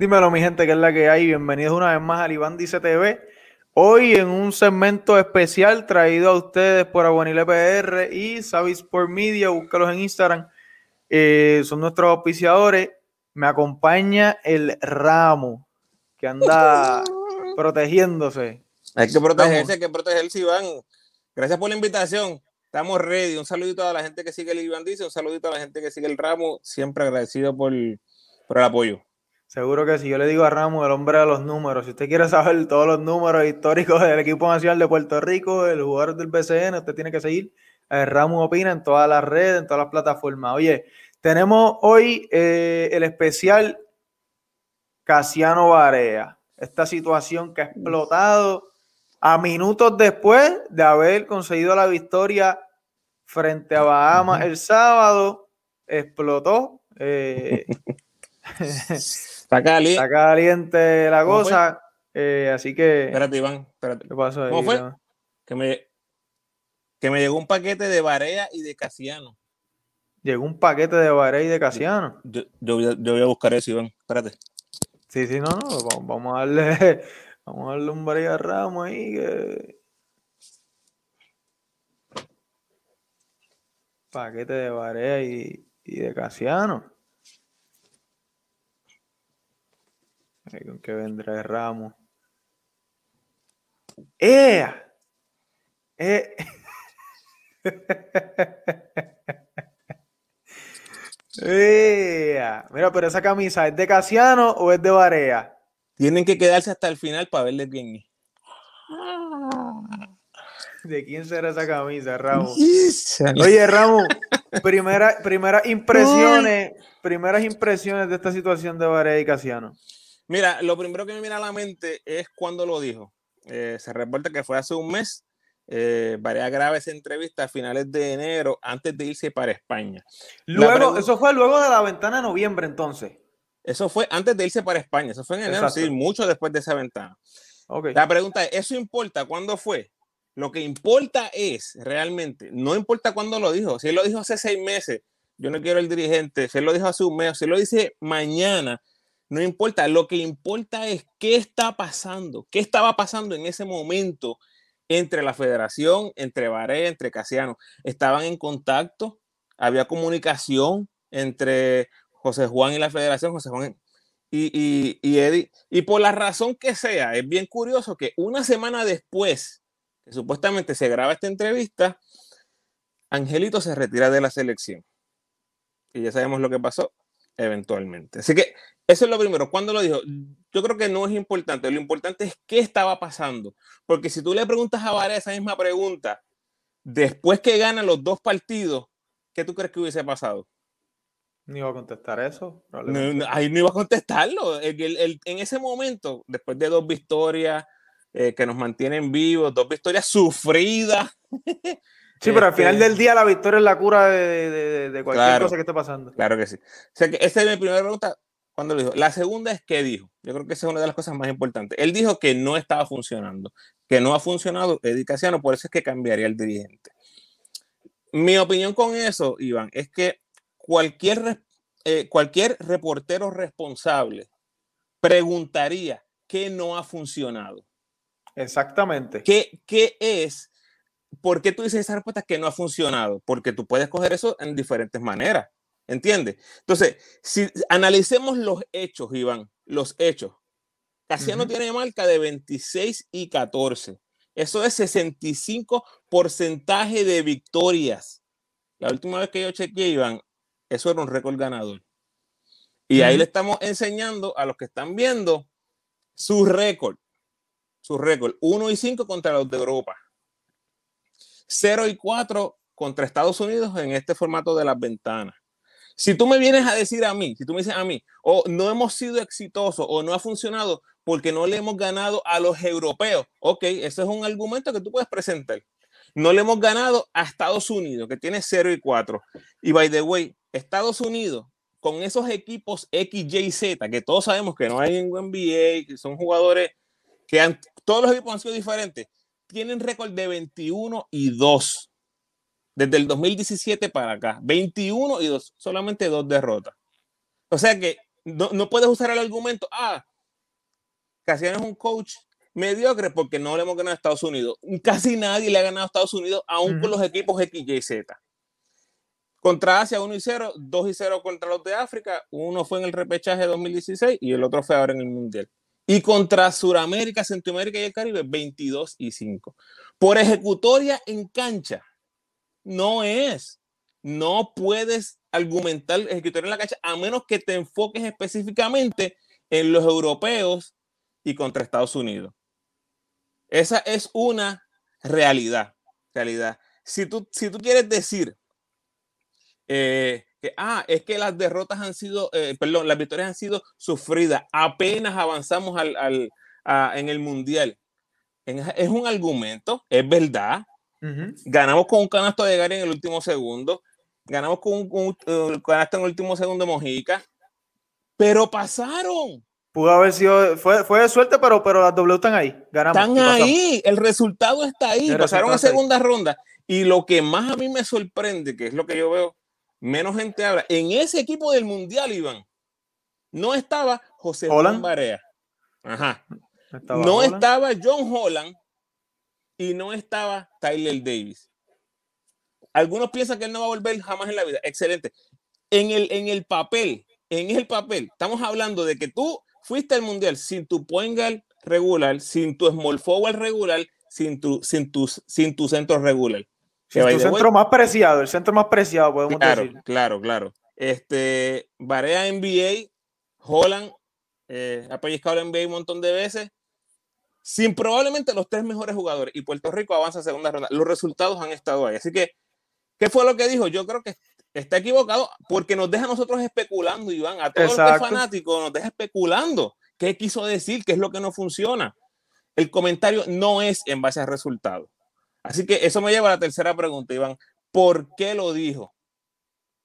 Dímelo, mi gente, que es la que hay. Bienvenidos una vez más al Iván Dice TV. Hoy en un segmento especial traído a ustedes por Aguanile PR y Savis por Media. Búscalos en Instagram. Eh, son nuestros auspiciadores. Me acompaña el Ramo, que anda protegiéndose. Hay que protegerse, hay que protegerse, Iván. Gracias por la invitación. Estamos ready. Un saludito a la gente que sigue el Iván Dice, un saludito a la gente que sigue el Ramo. Siempre agradecido por, por el apoyo. Seguro que sí. Yo le digo a Ramos, el hombre de los números. Si usted quiere saber todos los números históricos del equipo nacional de Puerto Rico, el jugador del BCN, usted tiene que seguir a Ramos Opina en todas las redes, en todas las plataformas. Oye, tenemos hoy eh, el especial Casiano Barea. Esta situación que ha explotado a minutos después de haber conseguido la victoria frente a Bahamas el sábado, explotó. Eh, Está caliente. Está caliente la cosa. Eh, así que. Espérate, Iván. Espérate. ¿Qué pasó ahí? ¿Cómo fue? Que me, que me llegó un paquete de Barea y de Casiano. Llegó un paquete de Barea y de Casiano. Yo, yo, voy a, yo, voy a, buscar eso, Iván. Espérate. Sí, sí, no, no. Vamos, vamos a darle. Vamos a darle un Barea Ramos ahí. Que... Paquete de Barea y, y de Casiano. ¿Con qué vendrá el ramo? ¡Eh! ¡Eh! ¡Eh! Mira, pero esa camisa, ¿es de Casiano o es de Barea? Tienen que quedarse hasta el final para verle bien. ¿De quién será esa camisa, Ramos? Oye, Ramos, primera, primeras impresiones, primeras impresiones de esta situación de Barea y Casiano. Mira, lo primero que me viene a la mente es cuando lo dijo. Eh, se reporta que fue hace un mes, eh, varias graves entrevistas a finales de enero, antes de irse para España. Luego, eso fue luego de la ventana de noviembre, entonces. Eso fue antes de irse para España, eso fue en enero, Exacto. sí, mucho después de esa ventana. Okay. La pregunta es, ¿eso importa cuándo fue? Lo que importa es realmente, no importa cuándo lo dijo, si él lo dijo hace seis meses, yo no quiero el dirigente, si él lo dijo hace un mes, si él lo dice mañana, no importa, lo que importa es qué está pasando, qué estaba pasando en ese momento entre la federación, entre Barea, entre Casiano. Estaban en contacto, había comunicación entre José Juan y la federación, José Juan y, y, y Eddie. Y por la razón que sea, es bien curioso que una semana después, que supuestamente se graba esta entrevista, Angelito se retira de la selección. Y ya sabemos lo que pasó eventualmente. Así que eso es lo primero. ¿Cuándo lo dijo? Yo creo que no es importante. Lo importante es qué estaba pasando. Porque si tú le preguntas a Varea esa misma pregunta, después que ganan los dos partidos, ¿qué tú crees que hubiese pasado? Ni iba a contestar eso. No, no, ahí no iba a contestarlo. El, el, el, en ese momento, después de dos victorias eh, que nos mantienen vivos, dos victorias sufridas. Sí, pero al final del día la victoria es la cura de, de, de cualquier claro, cosa que esté pasando. Claro que sí. O sea que esa es mi primera pregunta. ¿Cuándo lo dijo? La segunda es qué dijo. Yo creo que esa es una de las cosas más importantes. Él dijo que no estaba funcionando, que no ha funcionado Eddie Casiano, por eso es que cambiaría el dirigente. Mi opinión con eso, Iván, es que cualquier, eh, cualquier reportero responsable preguntaría qué no ha funcionado. Exactamente. ¿Qué, qué es? ¿Por qué tú dices esa respuesta que no ha funcionado? Porque tú puedes coger eso en diferentes maneras. ¿Entiendes? Entonces, si analicemos los hechos, Iván, los hechos. Casiano uh -huh. tiene marca de 26 y 14. Eso es 65 porcentaje de victorias. La última vez que yo chequeé, Iván, eso era un récord ganador. Y uh -huh. ahí le estamos enseñando a los que están viendo su récord. Su récord. 1 y 5 contra los de Europa. 0 y 4 contra Estados Unidos en este formato de las ventanas. Si tú me vienes a decir a mí, si tú me dices a mí, o oh, no hemos sido exitosos o no ha funcionado porque no le hemos ganado a los europeos, ok, ese es un argumento que tú puedes presentar. No le hemos ganado a Estados Unidos, que tiene 0 y 4. Y by the way, Estados Unidos, con esos equipos X, Y, Z, que todos sabemos que no hay en NBA, que son jugadores que han, todos los equipos han sido diferentes, tienen récord de 21 y 2 desde el 2017 para acá. 21 y 2, solamente dos derrotas. O sea que no, no puedes usar el argumento, ah, Casiano es un coach mediocre porque no le hemos ganado a Estados Unidos. Casi nadie le ha ganado a Estados Unidos, aún con los equipos X, Y, Z. Contra Asia 1 y 0, 2 y 0 contra los de África. Uno fue en el repechaje 2016 y el otro fue ahora en el Mundial. Y contra Suramérica, Centroamérica y el Caribe, 22 y 5. Por ejecutoria en cancha, no es. No puedes argumentar ejecutoria en la cancha a menos que te enfoques específicamente en los europeos y contra Estados Unidos. Esa es una realidad. realidad. Si, tú, si tú quieres decir eh, que, ah, es que las derrotas han sido, eh, perdón, las victorias han sido sufridas, apenas avanzamos al, al en el mundial. es un argumento, es verdad. Ganamos con un canasto de Gary en el último segundo, ganamos con un, uh, canasto en el último segundo de Mojica, pero pasaron. Pudo haber sido, fue, fue de suerte, pero, pero las W están ahí. Ganamos. Están ahí, el resultado está ahí. pasaron a segunda ronda. Y lo que más a mí me sorprende, que es lo que yo veo, menos gente habla. En ese equipo del Mundial, Iván, no estaba José Juan Barea. Ajá. no estaba John Holland y no estaba Tyler Davis. Algunos piensan que él no va a volver jamás en la vida. Excelente. En el, en el papel, en el papel, estamos hablando de que tú fuiste al mundial sin tu point regular, sin tu small forward regular, sin tu, sin sin tu centro regular. El centro más preciado, el centro más preciado, podemos claro, decir. Claro, claro. Este, Barea NBA, Holland, eh, ha pellizcado el NBA un montón de veces, sin probablemente los tres mejores jugadores, y Puerto Rico avanza a segunda ronda. Los resultados han estado ahí. Así que, ¿qué fue lo que dijo? Yo creo que está equivocado porque nos deja a nosotros especulando, Iván. A todos los fanáticos nos deja especulando qué quiso decir, qué es lo que no funciona. El comentario no es en base al resultado. Así que eso me lleva a la tercera pregunta, Iván. ¿Por qué lo dijo?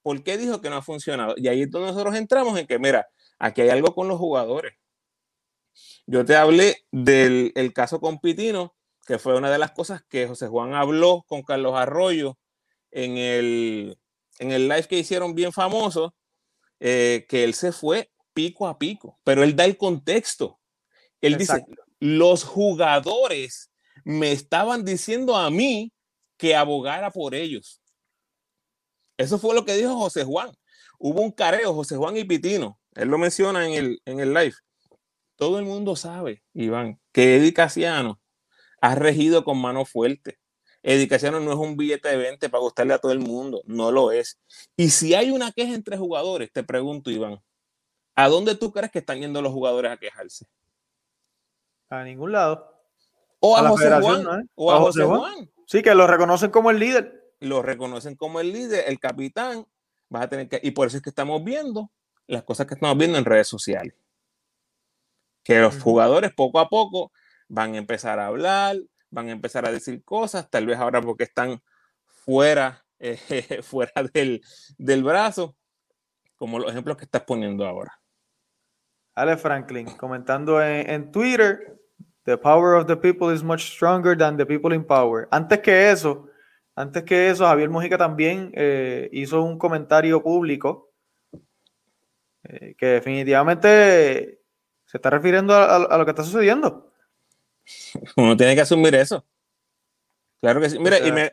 ¿Por qué dijo que no ha funcionado? Y ahí es donde nosotros entramos en que, mira, aquí hay algo con los jugadores. Yo te hablé del el caso con Pitino, que fue una de las cosas que José Juan habló con Carlos Arroyo en el, en el live que hicieron bien famoso, eh, que él se fue pico a pico, pero él da el contexto. Él dice, los jugadores me estaban diciendo a mí que abogara por ellos. Eso fue lo que dijo José Juan. Hubo un careo, José Juan y Pitino. Él lo menciona en el, en el live. Todo el mundo sabe, Iván, que Eddie Casiano ha regido con mano fuerte. Edicación no es un billete de 20 para gustarle a todo el mundo, no lo es. Y si hay una queja entre jugadores, te pregunto, Iván, ¿a dónde tú crees que están yendo los jugadores a quejarse? A ningún lado. O a, José Juan. O a, José Juan. Sí, que lo reconocen como el líder. Lo reconocen como el líder, el capitán. Vas a tener que. Y por eso es que estamos viendo las cosas que estamos viendo en redes sociales. Que los jugadores poco a poco van a empezar a hablar, van a empezar a decir cosas, tal vez ahora porque están fuera, eh, fuera del, del, brazo, como los ejemplos que estás poniendo ahora. Ale Franklin, comentando en, en, Twitter, The power of the people is much stronger than the people in power. Antes que eso, antes que eso, Javier Mujica también eh, hizo un comentario público eh, que definitivamente se está refiriendo a lo que está sucediendo. Uno tiene que asumir eso. Claro que sí. Mira, y me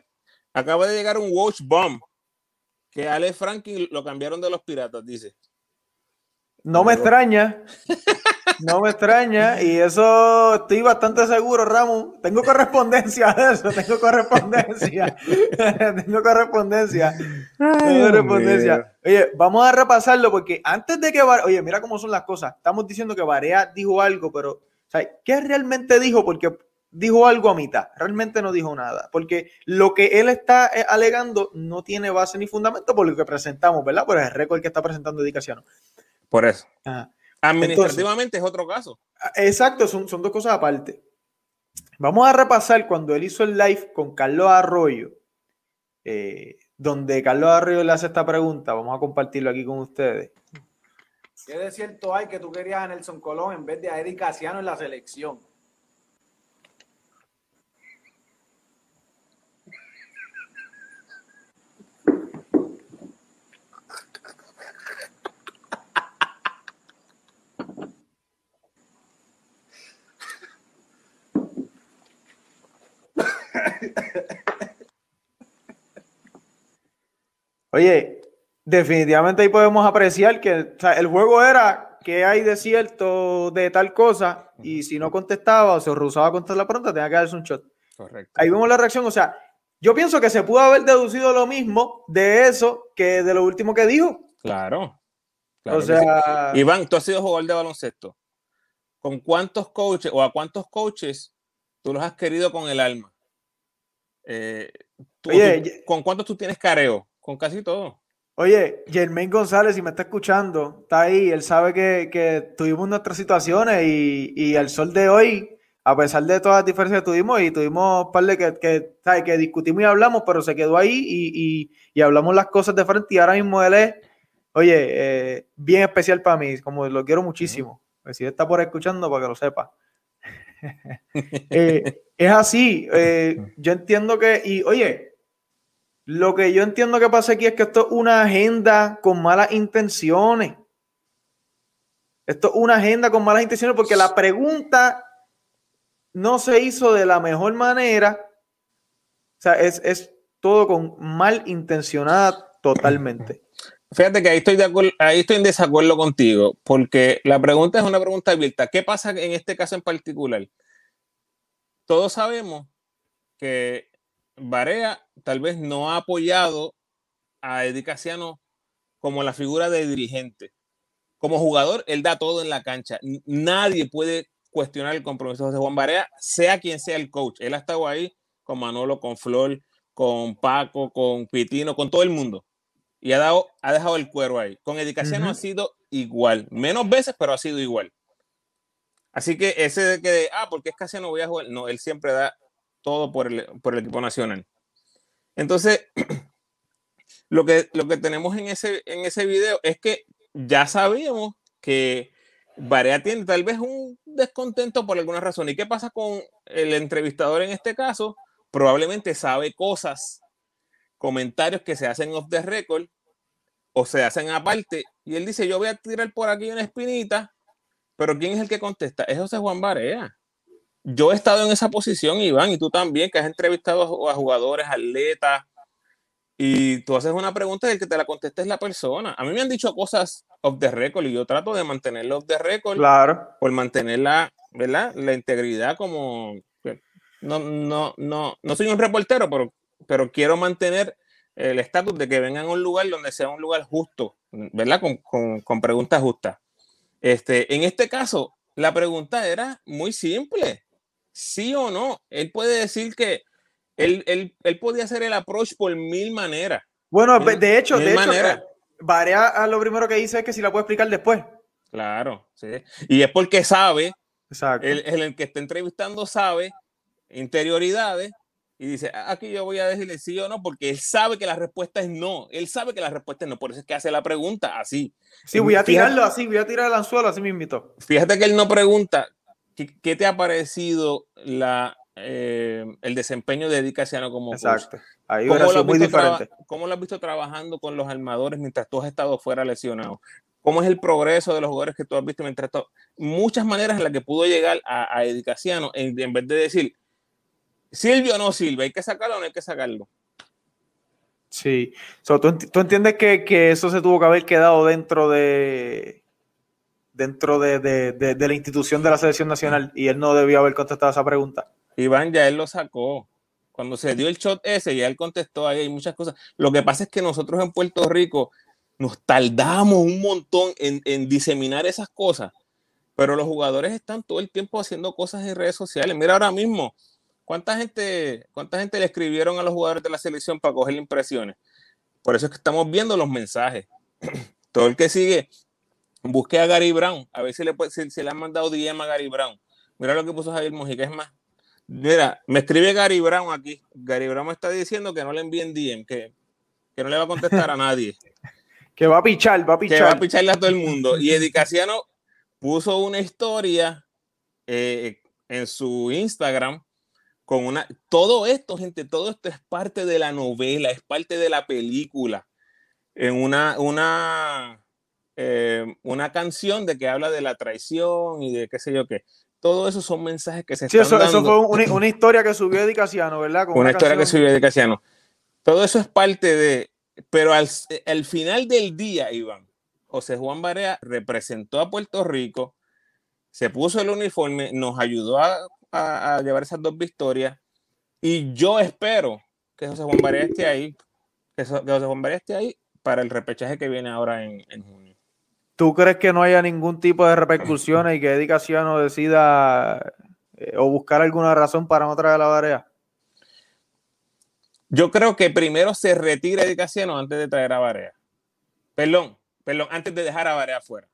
acaba de llegar un Watch Bomb que Alex Franklin lo cambiaron de los piratas, dice. No me extraña. No me extraña. Y eso estoy bastante seguro, Ramón. Tengo correspondencia de eso. Tengo correspondencia. tengo correspondencia. tengo correspondencia. Oye, vamos a repasarlo porque antes de que. Oye, mira cómo son las cosas. Estamos diciendo que Varea dijo algo, pero ¿qué realmente dijo? Porque dijo algo a mitad, realmente no dijo nada, porque lo que él está eh, alegando no tiene base ni fundamento por lo que presentamos, ¿verdad? Por el récord que está presentando Edicación. Por eso. Administrativamente es otro caso. Ah, exacto, son, son dos cosas aparte. Vamos a repasar cuando él hizo el live con Carlos Arroyo, eh, donde Carlos Arroyo le hace esta pregunta. Vamos a compartirlo aquí con ustedes. ¿Qué de cierto hay que tú querías a Nelson Colón en vez de a Eric Casiano en la selección? Oye, definitivamente ahí podemos apreciar que el juego era que hay de cierto de tal cosa y si no contestaba o se rehusaba a contestar la pregunta, tenía que darse un shot. Correcto. Ahí vemos la reacción, o sea, yo pienso que se pudo haber deducido lo mismo de eso que de lo último que dijo. Claro. o sea, Iván, tú has sido jugador de baloncesto. ¿Con cuántos coaches o a cuántos coaches tú los has querido con el alma? Eh, ¿Con cuántos tú tienes careo? Con casi todo. Oye, Germain González, si me está escuchando, está ahí. Él sabe que, tuvimos nuestras situaciones y, y el sol de hoy, a pesar de todas las diferencias que tuvimos, y tuvimos un par de que, que, que discutimos y hablamos, pero se quedó ahí y, y, hablamos las cosas de frente. Y ahora mismo él es, oye, eh, bien especial para mí, como lo quiero muchísimo. Si está por escuchando, para que lo sepa. Eh, es así. Eh, yo entiendo que, y oye, lo que yo entiendo que pasa aquí es que esto es una agenda con malas intenciones. Esto es una agenda con malas intenciones porque la pregunta no se hizo de la mejor manera. O sea, es, todo con mal intencionada totalmente. Fíjate que ahí estoy, de acuerdo, ahí estoy en desacuerdo contigo, porque la pregunta es una pregunta abierta. ¿Qué pasa en este caso en particular? Todos sabemos que Barea tal vez no ha apoyado a Eddie Casiano como la figura de dirigente. Como jugador, él da todo en la cancha. Nadie puede cuestionar el compromiso de Juan Barea, sea quien sea el coach. Él ha estado ahí con Manolo, con Flor, con Paco, con Pitino, con todo el mundo. Y ha, dado, ha dejado el cuero ahí. Con Eddie Casiano ha sido igual. Menos veces, pero ha sido igual. Así que ese de que, ah, porque es Casiano voy a jugar. No, él siempre da todo por el, por el equipo nacional. Entonces, lo que, lo que tenemos en ese, en ese video es que ya sabíamos que Barea tiene tal vez un descontento por alguna razón. ¿Y qué pasa con el entrevistador en este caso? Probablemente sabe cosas, comentarios que se hacen off the record o se hacen aparte. Y él dice, yo voy a tirar por aquí una espinita, pero ¿quién es el que contesta? Es José Juan Barea yo he estado en esa posición, Iván, y tú también, que has entrevistado a jugadores, atletas, y tú haces una pregunta y el que te la conteste es la persona. A mí me han dicho cosas off the record y yo trato de mantenerlo off the record. Claro. Por mantener la, ¿verdad? la integridad como... No, no, no, no soy un reportero, pero, pero quiero mantener el estatus de que vengan a un lugar donde sea un lugar justo, ¿verdad? Con, con, con preguntas justas. Este, en este caso, la pregunta era muy simple sí o no. Él puede decir que él, él, él podía hacer el approach por mil maneras. Bueno, de hecho, de hecho, eh, Varea a lo primero que dice es que si la puede explicar después. Claro, sí. Y es porque sabe, Exacto. El, el, que está entrevistando sabe interioridades y dice, ah, aquí yo voy a decirle sí o no, porque él sabe que la respuesta es no. Él sabe que la respuesta es no, por eso es que hace la pregunta así. Sí, voy a tirarlo así, voy a tirar el anzuelo, así me invitó. Fíjate que él no pregunta ¿Qué, te ha parecido la, eh, el desempeño de Eddie Casiano como Exacto. Ahí ¿Cómo lo, muy diferente. ¿Cómo lo has visto trabajando con los armadores mientras tú has estado fuera lesionado? ¿Cómo es el progreso de los jugadores que tú has visto mientras tú... Muchas maneras en las que pudo llegar a, a Eddie Casiano en, vez de decir, Silvio o no sirve, hay que sacarlo o no hay que sacarlo. Sí. ¿tú, ¿tú, entiendes que, que, eso se tuvo que haber quedado dentro de, dentro de, la institución de la selección nacional y él no debió haber contestado esa pregunta. Iván, ya él lo sacó. Cuando se dio el shot ese, ya él contestó ahí, hay muchas cosas. Lo que pasa es que nosotros en Puerto Rico nos tardamos un montón en, diseminar esas cosas, pero los jugadores están todo el tiempo haciendo cosas en redes sociales. Mira ahora mismo, ¿cuánta gente, cuánta gente le escribieron a los jugadores de la selección para coger impresiones? Por eso es que estamos viendo los mensajes. Todo el que sigue, Busqué a Gary Brown, a ver si le, le han mandado DM a Gary Brown. Mira lo que puso Javier Mojica, es más. Mira, me escribe Gary Brown aquí. Gary Brown me está diciendo que no le envíen DM, que, que no le va a contestar a nadie. que va a pichar, va a pichar. Que va a picharle a todo el mundo. Y Edicaciano puso una historia eh, en su Instagram con una. Todo esto, gente, todo esto es parte de la novela, es parte de la película. En una, una, eh, una canción de que habla de la traición y de qué sé yo qué. todo eso son mensajes que se Sí, están eso, eso dando. fue una, una historia que subió Eddie Casiano, ¿verdad? Con una historia que subió de Casiano. Todo eso es parte de, pero al, al final del día, Iván, José Juan Barea representó a Puerto Rico, se puso el uniforme, nos ayudó a, a- a llevar esas dos victorias y yo espero que José Juan Barea esté ahí, que, José Juan Barea esté ahí para el repechaje que viene ahora en, en junio. ¿Tú crees que no haya ningún tipo de repercusiones y que Eddie Casiano decida eh, o buscar alguna razón para no traer la Barea? Yo creo que primero se retira de Casiano antes de traer a Barea. Perdón, perdón, antes de dejar a Barea fuera.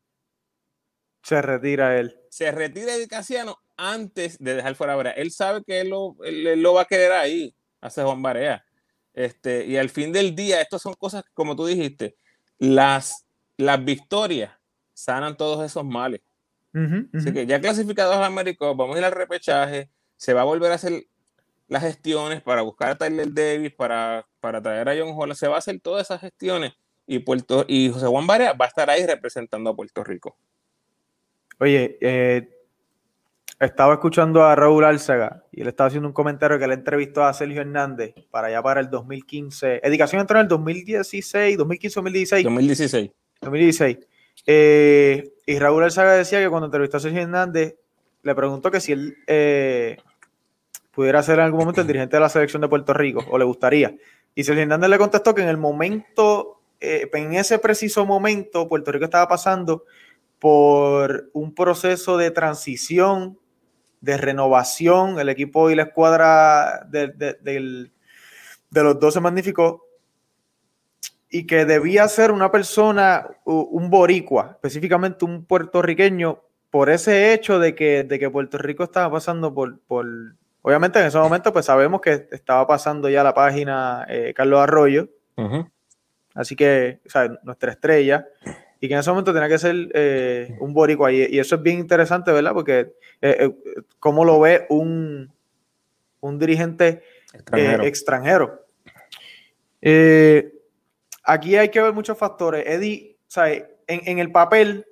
Se retira él. se retira de Casiano antes de dejar fuera a Barea. Él sabe que él lo, él- él lo va a querer ahí, hace Juan Barea. Este, y al fin del día, estas son cosas, como tú dijiste, las, las victorias sanan todos esos males. Ujú, Así ujú. que ya clasificados al América, vamos a ir al repechaje, se va a volver a hacer las gestiones para buscar a Tyler Davis, para, para traer a John Holland, se va a hacer todas esas gestiones y, Puerto, y José Juan Barea va a estar ahí representando a Puerto Rico. Oye, eh, estaba escuchando a Raúl Álzaga y él estaba haciendo un comentario que le entrevistó a Sergio Hernández para allá para el 2015. Edicación entró en el 2016, 2015-2016. 2016. 2016. Eh, y Raúl Alzaga decía que cuando entrevistó a Sergio Hernández, le preguntó que si él eh, pudiera ser en algún momento el dirigente de la selección de Puerto Rico, o le gustaría. Y Sergio Hernández le contestó que en el momento, eh, en ese preciso momento, Puerto Rico estaba pasando por un proceso de transición, de renovación. El equipo y la escuadra de, de- los 12 magníficos y que debía ser una persona, un boricua, específicamente un puertorriqueño, por ese hecho de que, de que Puerto Rico estaba pasando por, por, obviamente en ese momento pues sabemos que estaba pasando ya la página eh, Carlos Arroyo, así que, o sea, nuestra estrella, y que en ese momento tenía que ser eh, un boricua, y, y eso es bien interesante, ¿verdad? Porque eh, eh, cómo lo ve un, un dirigente Extranjero. eh, extranjero. Aquí hay que ver muchos factores. Eddie, sea, en, en el papel,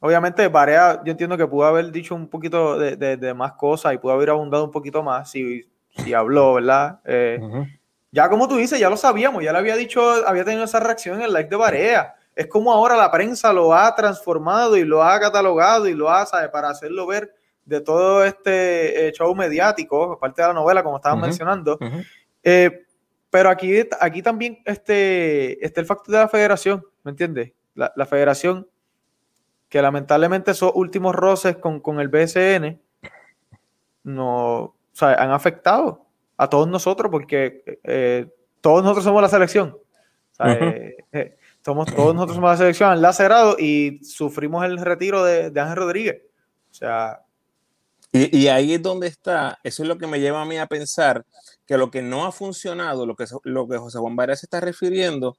obviamente, Barea, yo entiendo que pudo haber dicho un poquito de, de- de más cosas y pudo haber abundado un poquito más si, si habló, ¿verdad? Eh, ya como tú dices, ya lo sabíamos, ya le había dicho, había tenido esa reacción en el live de Barea. Es como ahora la prensa lo ha transformado y lo ha catalogado y lo ha, ¿sabe? Para hacerlo ver de todo este eh, show mediático, parte de la novela, como estaban mencionando. Eh, pero aquí, aquí también este, está el factor de la federación, ¿me entiendes? La, la federación, que lamentablemente esos últimos roces con, con el BSN no, o sea, han afectado a todos nosotros porque eh, todos nosotros somos la selección. O sea, Ujú. eh, somos, todos nosotros somos la selección, han lacerado y sufrimos el retiro de, de Ángel Rodríguez. O sea, Y, y ahí es donde está, eso es lo que me lleva a mí a pensar que lo que no ha funcionado, lo que, lo que José Juan Varela se está refiriendo,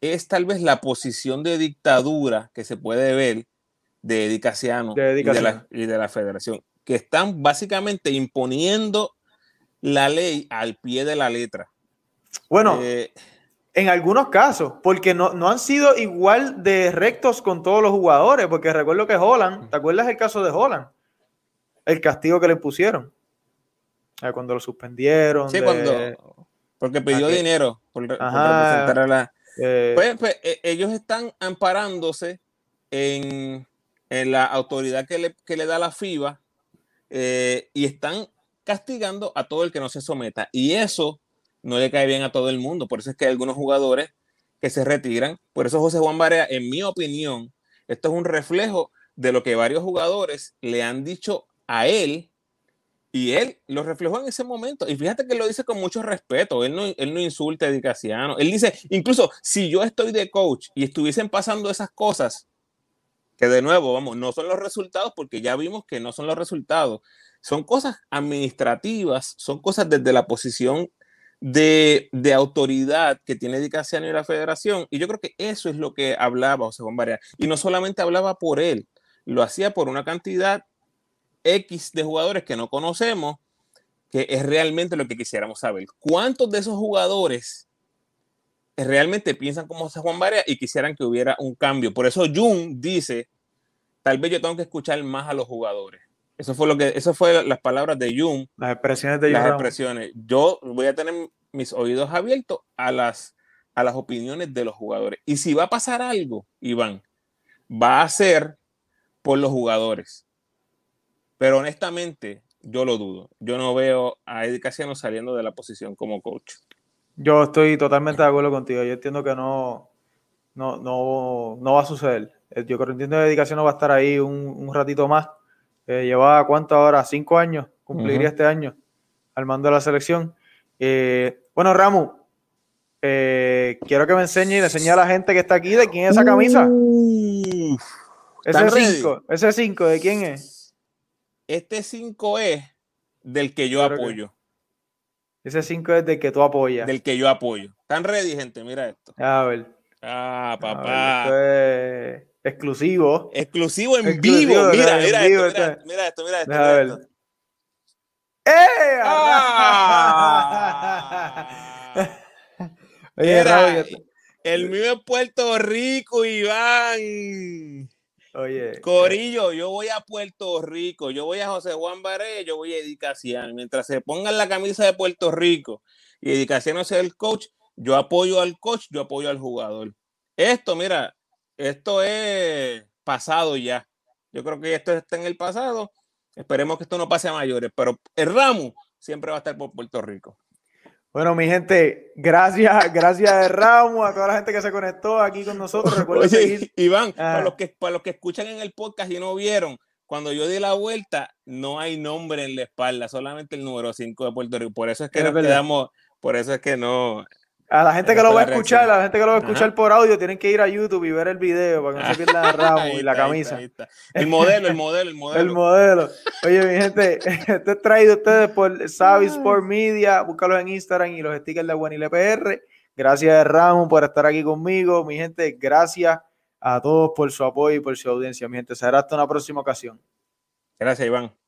es tal vez la posición de dictadura que se puede ver de Eddie Casiano De y, de la, y de la federación, que están básicamente imponiendo la ley al pie de la letra. bueno, Eh, En algunos casos, porque no, no han sido igual de rectos con todos los jugadores, porque recuerdo que Holland, ¿te acuerdas el caso de Holland? El castigo que le pusieron. Cuando lo suspendieron. sí, de- cuando, porque pidió dinero por, re- por Ajá. representar a la... eh, Pues, pues, e- ellos están amparándose en, en la autoridad que le, que le da la FIBA eh, y están castigando a todo el que no se someta. Y eso no le cae bien a todo el mundo. Por eso es que hay algunos jugadores que se retiran. Por eso José Juan Barea, en mi opinión, esto es un reflejo de lo que varios jugadores le han dicho a él y él lo reflejó en ese momento. Y fíjate que lo dice con mucho respeto. Él no, él no insulta a Eddie Casiano. Él dice, incluso si yo estoy de coach y estuviesen pasando esas cosas, que de nuevo, vamos, no son los resultados porque ya vimos que no son los resultados. Son cosas administrativas, son cosas desde la posición de, de autoridad que tiene Eddie Casiano y la federación. Y yo creo que eso es lo que hablaba José Juan Barea. Y no solamente hablaba por él, lo hacía por una cantidad X de jugadores que no conocemos, que es realmente lo que quisiéramos saber. ¿Cuántos de esos jugadores realmente piensan como José Juan Barea y quisieran que hubiera un cambio? Por eso Jun dice, tal vez yo tengo que escuchar más a los jugadores. Eso fue lo que, eso fue las palabras de Jung. Las expresiones de Las Jung. expresiones. Yo voy a tener mis oídos abiertos a las, a las opiniones de los jugadores. Y si va a pasar algo, Iván, va a ser por los jugadores. Pero honestamente, yo lo dudo. Yo no veo a Eddie Casiano saliendo de la posición como coach. Yo estoy totalmente de acuerdo contigo. Yo entiendo que no, no, no, no va a suceder. Eh, Yo creo entiendo que dedicación no va a estar ahí un, un ratito más. Eh, lleva cuánto ahora, cinco años, cumpliría este año al mando de la selección. Eh, bueno, Ramu, eh, quiero que me enseñe y le enseñe a la gente que está aquí de quién es esa camisa. Ese ¿están ready? 5, ese 5, ¿de quién es? Este 5 es del que yo que- apoyo. Ese 5 es del que tú apoyas. Del que yo apoyo. ¿Están ready, gente? Mira esto. A ver. Ah, papá. esto es exclusivo. Exclusivo en Exclusivo, vivo. Mira, en mira, vivo, esto, mira, mira esto, mira esto. Mira. ¡Eh! Ah. Oye, Raúl, el mío es Puerto Rico, Iván. Oye, Corillo, yo voy a Puerto Rico, yo voy a José Juan Baré, yo voy a Edicaciano. Mientras se pongan la camisa de Puerto Rico y Edicaciano sea el coach, yo apoyo al coach, yo apoyo al jugador. Esto, mira, esto es pasado ya. Yo creo que esto está en el pasado. Esperemos que esto no pase a mayores, pero el ramo siempre va a estar por Puerto Rico. Bueno, mi gente, gracias, gracias Ramos, a toda la gente que se conectó aquí con nosotros. Recuerden Oye, seguir. Iván, Ah. para los, que, para los que escuchan en el podcast y no vieron, cuando yo di la vuelta, no hay nombre en la espalda, solamente el número 5 de Puerto Rico. Por eso es que Es nos verdad. quedamos, por eso es que no. A la gente que lo va a escuchar, reacción. a la gente que lo va a escuchar Ajá. por audio, tienen que ir a YouTube y ver el video para que no se pierdan a Ramos Ahí y la está, ahí camisa. está, ahí está. El modelo, el modelo, el modelo. El modelo. Oye, mi gente, este es traído a ustedes por Savi Sport Media. Búscalos en Instagram y los stickers de Guanile PR. Gracias, Ramón, por estar aquí conmigo. Mi gente, gracias a todos por su apoyo y por su audiencia. Mi gente, será hasta una próxima ocasión. Gracias, Iván.